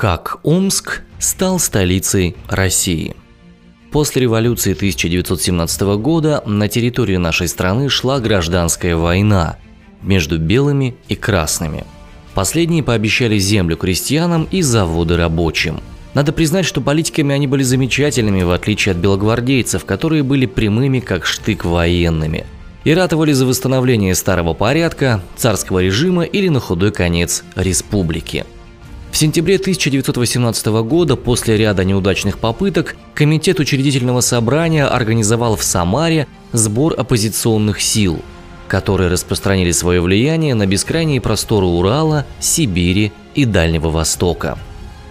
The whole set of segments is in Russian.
Как Омск стал столицей России. После революции 1917 года на территории нашей страны шла гражданская война между белыми и красными. Последние пообещали землю крестьянам и заводы рабочим. Надо признать, что политиками они были замечательными, в отличие от белогвардейцев, которые были прямыми, как штык военными – и ратовали за восстановление старого порядка, царского режима или на худой конец республики. В сентябре 1918 года, после ряда неудачных попыток, Комитет учредительного собрания организовал в Самаре сбор оппозиционных сил, которые распространили свое влияние на бескрайние просторы Урала, Сибири и Дальнего Востока.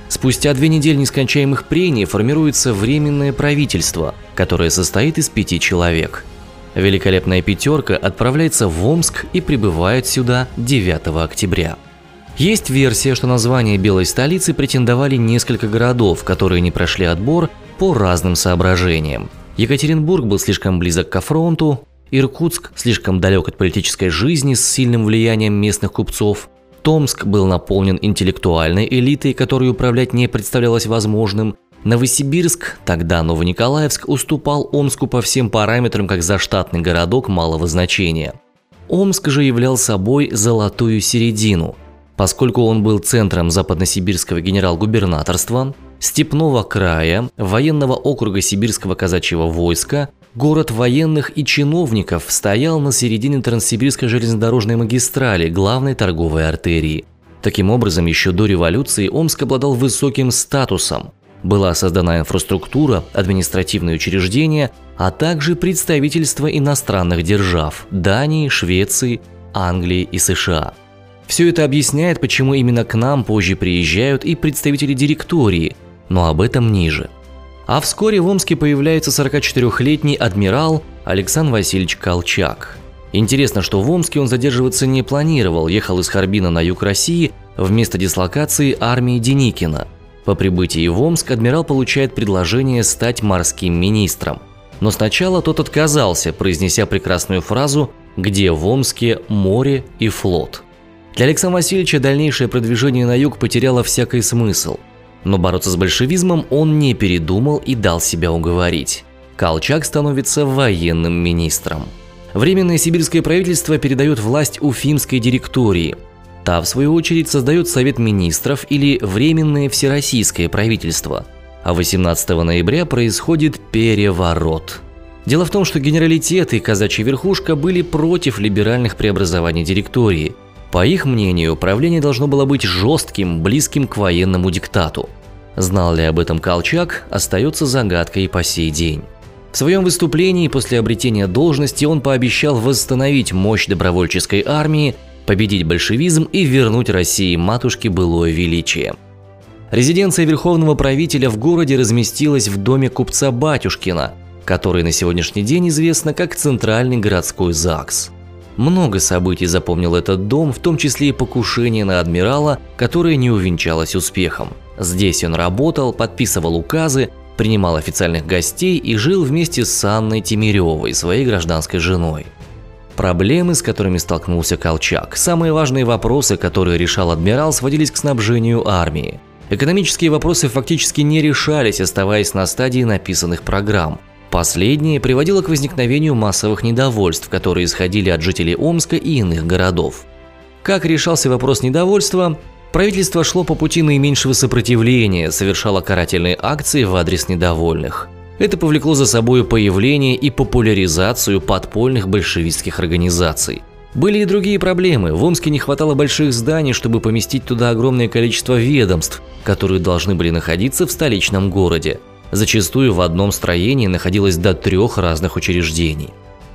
Спустя две недели нескончаемых прений формируется Временное правительство, которое состоит из пяти человек. Великолепная пятерка отправляется в Омск и прибывает сюда 9 октября. Есть версия, что название Белой столицы претендовали несколько городов, которые не прошли отбор по разным соображениям. Екатеринбург был слишком близок к фронту, Иркутск слишком далек от политической жизни с сильным влиянием местных купцов, Томск был наполнен интеллектуальной элитой, которой управлять не представлялось возможным, Новосибирск, тогда Новониколаевск, уступал Омску по всем параметрам как заштатный городок малого значения. Омск же являл собой золотую середину – поскольку он был центром западносибирского генерал-губернаторства, степного края, военного округа сибирского казачьего войска, город военных и чиновников стоял на середине Транссибирской железнодорожной магистрали, главной торговой артерии. Таким образом, еще до революции Омск обладал высоким статусом. Была создана инфраструктура, административные учреждения, а также представительства иностранных держав – Дании, Швеции, Англии и США – все это объясняет, почему именно к нам позже приезжают и представители директории, но об этом ниже. А вскоре в Омске появляется 44-летний адмирал Александр Васильевич Колчак. Интересно, что в Омске он задерживаться не планировал, ехал из Харбина на юг России вместо дислокации армии Деникина. По прибытии в Омск адмирал получает предложение стать морским министром. Но сначала тот отказался, произнеся прекрасную фразу «Где в Омске море и флот?». Для Александра Васильевича дальнейшее продвижение на юг потеряло всякий смысл. Но бороться с большевизмом он не передумал и дал себя уговорить. Колчак становится военным министром. Временное сибирское правительство передает власть Уфимской директории. Та, в свою очередь, создает Совет министров или Временное всероссийское правительство. А 18 ноября происходит переворот. Дело в том, что генералитет и казачья верхушка были против либеральных преобразований директории – по их мнению, правление должно было быть жестким, близким к военному диктату. Знал ли об этом Колчак, остается загадкой по сей день. В своем выступлении после обретения должности он пообещал восстановить мощь добровольческой армии, победить большевизм и вернуть России матушке былое величие. Резиденция верховного правителя в городе разместилась в доме купца Батюшкина, который на сегодняшний день известно как Центральный городской ЗАГС. Много событий запомнил этот дом, в том числе и покушение на адмирала, которое не увенчалось успехом. Здесь он работал, подписывал указы, принимал официальных гостей и жил вместе с Анной Тимиревой, своей гражданской женой. Проблемы, с которыми столкнулся Колчак, самые важные вопросы, которые решал адмирал, сводились к снабжению армии. Экономические вопросы фактически не решались, оставаясь на стадии написанных программ. Последнее приводило к возникновению массовых недовольств, которые исходили от жителей Омска и иных городов. Как решался вопрос недовольства? Правительство шло по пути наименьшего сопротивления, совершало карательные акции в адрес недовольных. Это повлекло за собой появление и популяризацию подпольных большевистских организаций. Были и другие проблемы. В Омске не хватало больших зданий, чтобы поместить туда огромное количество ведомств, которые должны были находиться в столичном городе. Зачастую в одном строении находилось до трех разных учреждений.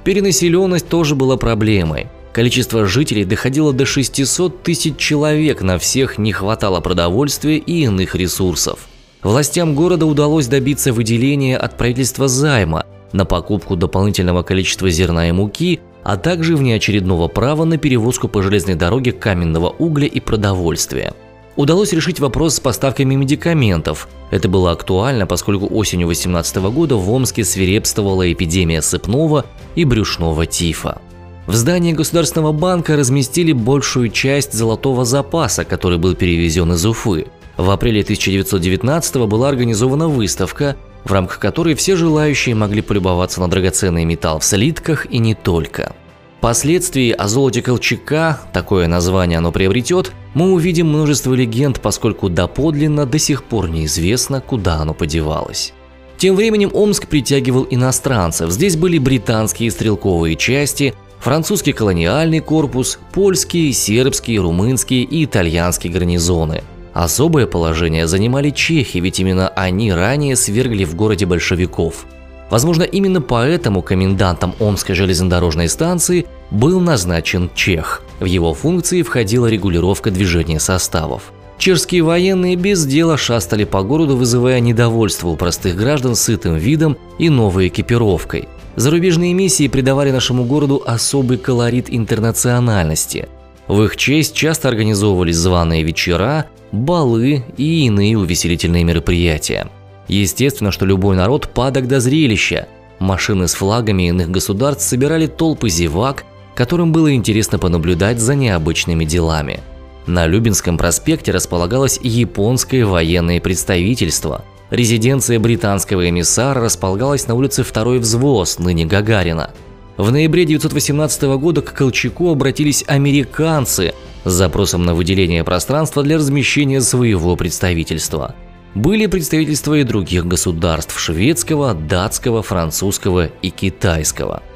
Перенаселенность тоже была проблемой. Количество жителей доходило до 600 тысяч человек, на всех не хватало продовольствия и иных ресурсов. Властям города удалось добиться выделения от правительства займа на покупку дополнительного количества зерна и муки, а также внеочередного права на перевозку по железной дороге каменного угля и продовольствия удалось решить вопрос с поставками медикаментов. Это было актуально, поскольку осенью 2018 года в Омске свирепствовала эпидемия сыпного и брюшного тифа. В здании Государственного банка разместили большую часть золотого запаса, который был перевезен из Уфы. В апреле 1919 была организована выставка, в рамках которой все желающие могли полюбоваться на драгоценный металл в слитках и не только. Впоследствии о золоте Колчака, такое название оно приобретет, мы увидим множество легенд, поскольку доподлинно до сих пор неизвестно, куда оно подевалось. Тем временем Омск притягивал иностранцев. Здесь были британские стрелковые части, французский колониальный корпус, польские, сербские, румынские и итальянские гарнизоны. Особое положение занимали чехи, ведь именно они ранее свергли в городе большевиков. Возможно, именно поэтому комендантом Омской железнодорожной станции был назначен чех. В его функции входила регулировка движения составов. Чешские военные без дела шастали по городу, вызывая недовольство у простых граждан сытым видом и новой экипировкой. Зарубежные миссии придавали нашему городу особый колорит интернациональности. В их честь часто организовывались званые вечера, балы и иные увеселительные мероприятия. Естественно, что любой народ падок до зрелища. Машины с флагами иных государств собирали толпы зевак, которым было интересно понаблюдать за необычными делами. На Любинском проспекте располагалось японское военное представительство. Резиденция британского эмиссара располагалась на улице Второй взвоз, ныне Гагарина. В ноябре 1918 года к Колчаку обратились американцы с запросом на выделение пространства для размещения своего представительства. Были представительства и других государств – шведского, датского, французского и китайского –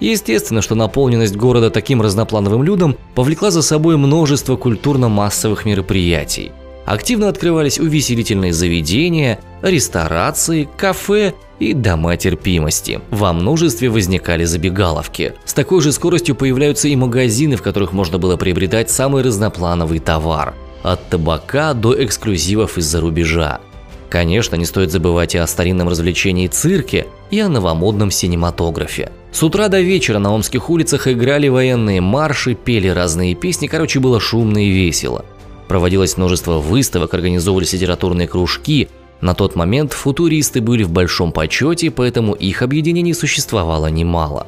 Естественно, что наполненность города таким разноплановым людом повлекла за собой множество культурно-массовых мероприятий. Активно открывались увеселительные заведения, ресторации, кафе и дома терпимости. Во множестве возникали забегаловки. С такой же скоростью появляются и магазины, в которых можно было приобретать самый разноплановый товар. От табака до эксклюзивов из-за рубежа. Конечно, не стоит забывать и о старинном развлечении цирке, и о новомодном синематографе. С утра до вечера на омских улицах играли военные марши, пели разные песни, короче, было шумно и весело. Проводилось множество выставок, организовывались литературные кружки. На тот момент футуристы были в большом почете, поэтому их объединений существовало немало.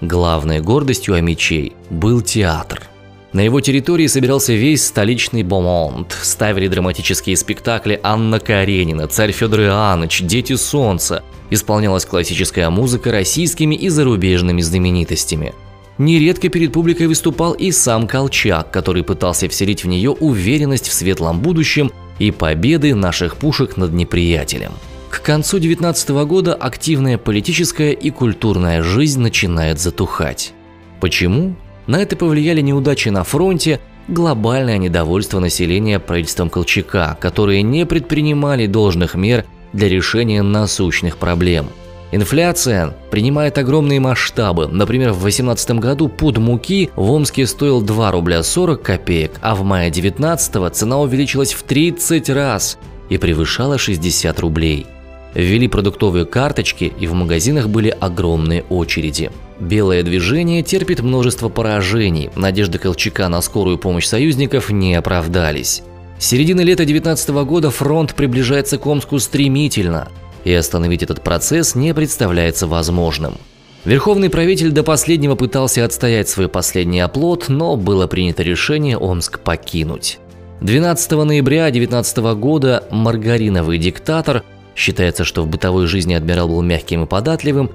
Главной гордостью Амичей был театр – на его территории собирался весь столичный бомонд. Ставили драматические спектакли Анна Каренина, Царь Федор Иоаннович, Дети Солнца. Исполнялась классическая музыка российскими и зарубежными знаменитостями. Нередко перед публикой выступал и сам Колчак, который пытался вселить в нее уверенность в светлом будущем и победы наших пушек над неприятелем. К концу 19 года активная политическая и культурная жизнь начинает затухать. Почему? На это повлияли неудачи на фронте, глобальное недовольство населения правительством Колчака, которые не предпринимали должных мер для решения насущных проблем. Инфляция принимает огромные масштабы. Например, в 2018 году пуд муки в Омске стоил 2 рубля 40 копеек, а в мае 2019 цена увеличилась в 30 раз и превышала 60 рублей. Ввели продуктовые карточки, и в магазинах были огромные очереди. Белое движение терпит множество поражений, надежды Колчака на скорую помощь союзников не оправдались. С середины лета 19 года фронт приближается к Омску стремительно, и остановить этот процесс не представляется возможным. Верховный правитель до последнего пытался отстоять свой последний оплот, но было принято решение Омск покинуть. 12 ноября 19 года маргариновый диктатор, считается, что в бытовой жизни адмирал был мягким и податливым,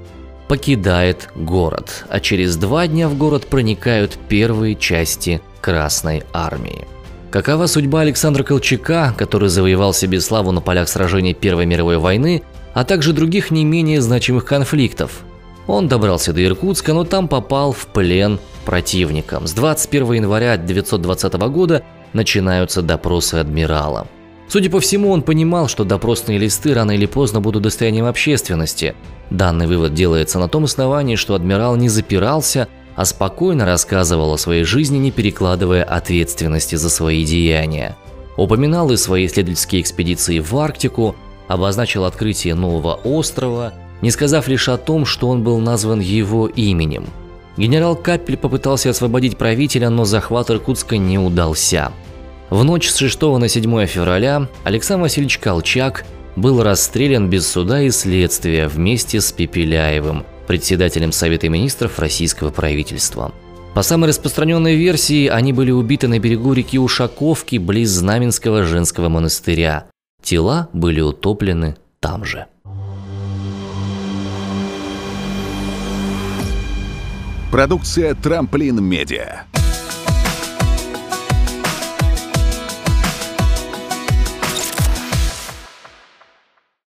покидает город, а через два дня в город проникают первые части Красной Армии. Какова судьба Александра Колчака, который завоевал себе славу на полях сражений Первой мировой войны, а также других не менее значимых конфликтов? Он добрался до Иркутска, но там попал в плен противникам. С 21 января 1920 года начинаются допросы адмирала. Судя по всему, он понимал, что допросные листы рано или поздно будут достоянием общественности. Данный вывод делается на том основании, что адмирал не запирался, а спокойно рассказывал о своей жизни, не перекладывая ответственности за свои деяния. Упоминал и свои исследовательские экспедиции в Арктику, обозначил открытие нового острова, не сказав лишь о том, что он был назван его именем. Генерал Капель попытался освободить правителя, но захват Иркутска не удался. В ночь с 6 на 7 февраля Александр Васильевич Колчак был расстрелян без суда и следствия вместе с Пепеляевым, председателем Совета министров российского правительства. По самой распространенной версии, они были убиты на берегу реки Ушаковки близ Знаменского женского монастыря. Тела были утоплены там же. Продукция «Трамплин Медиа».